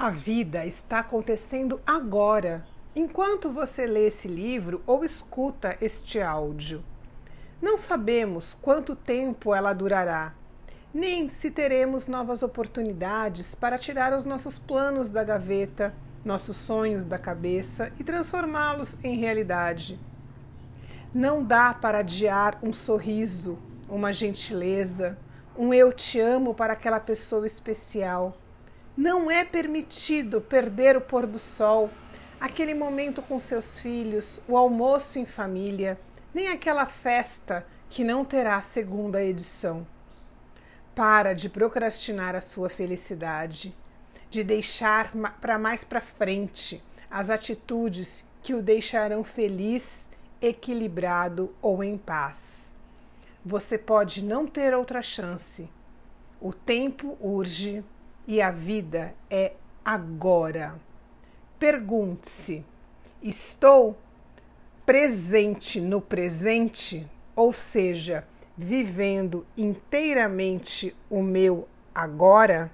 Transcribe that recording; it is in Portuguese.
A vida está acontecendo agora, enquanto você lê esse livro ou escuta este áudio. Não sabemos quanto tempo ela durará, nem se teremos novas oportunidades para tirar os nossos planos da gaveta, nossos sonhos da cabeça e transformá-los em realidade. Não dá para adiar um sorriso, uma gentileza, um eu te amo para aquela pessoa especial não é permitido perder o pôr do sol, aquele momento com seus filhos, o almoço em família, nem aquela festa que não terá segunda edição. Para de procrastinar a sua felicidade, de deixar para mais para frente as atitudes que o deixarão feliz, equilibrado ou em paz. Você pode não ter outra chance. O tempo urge e a vida é agora. Pergunte-se: estou presente no presente, ou seja, vivendo inteiramente o meu agora?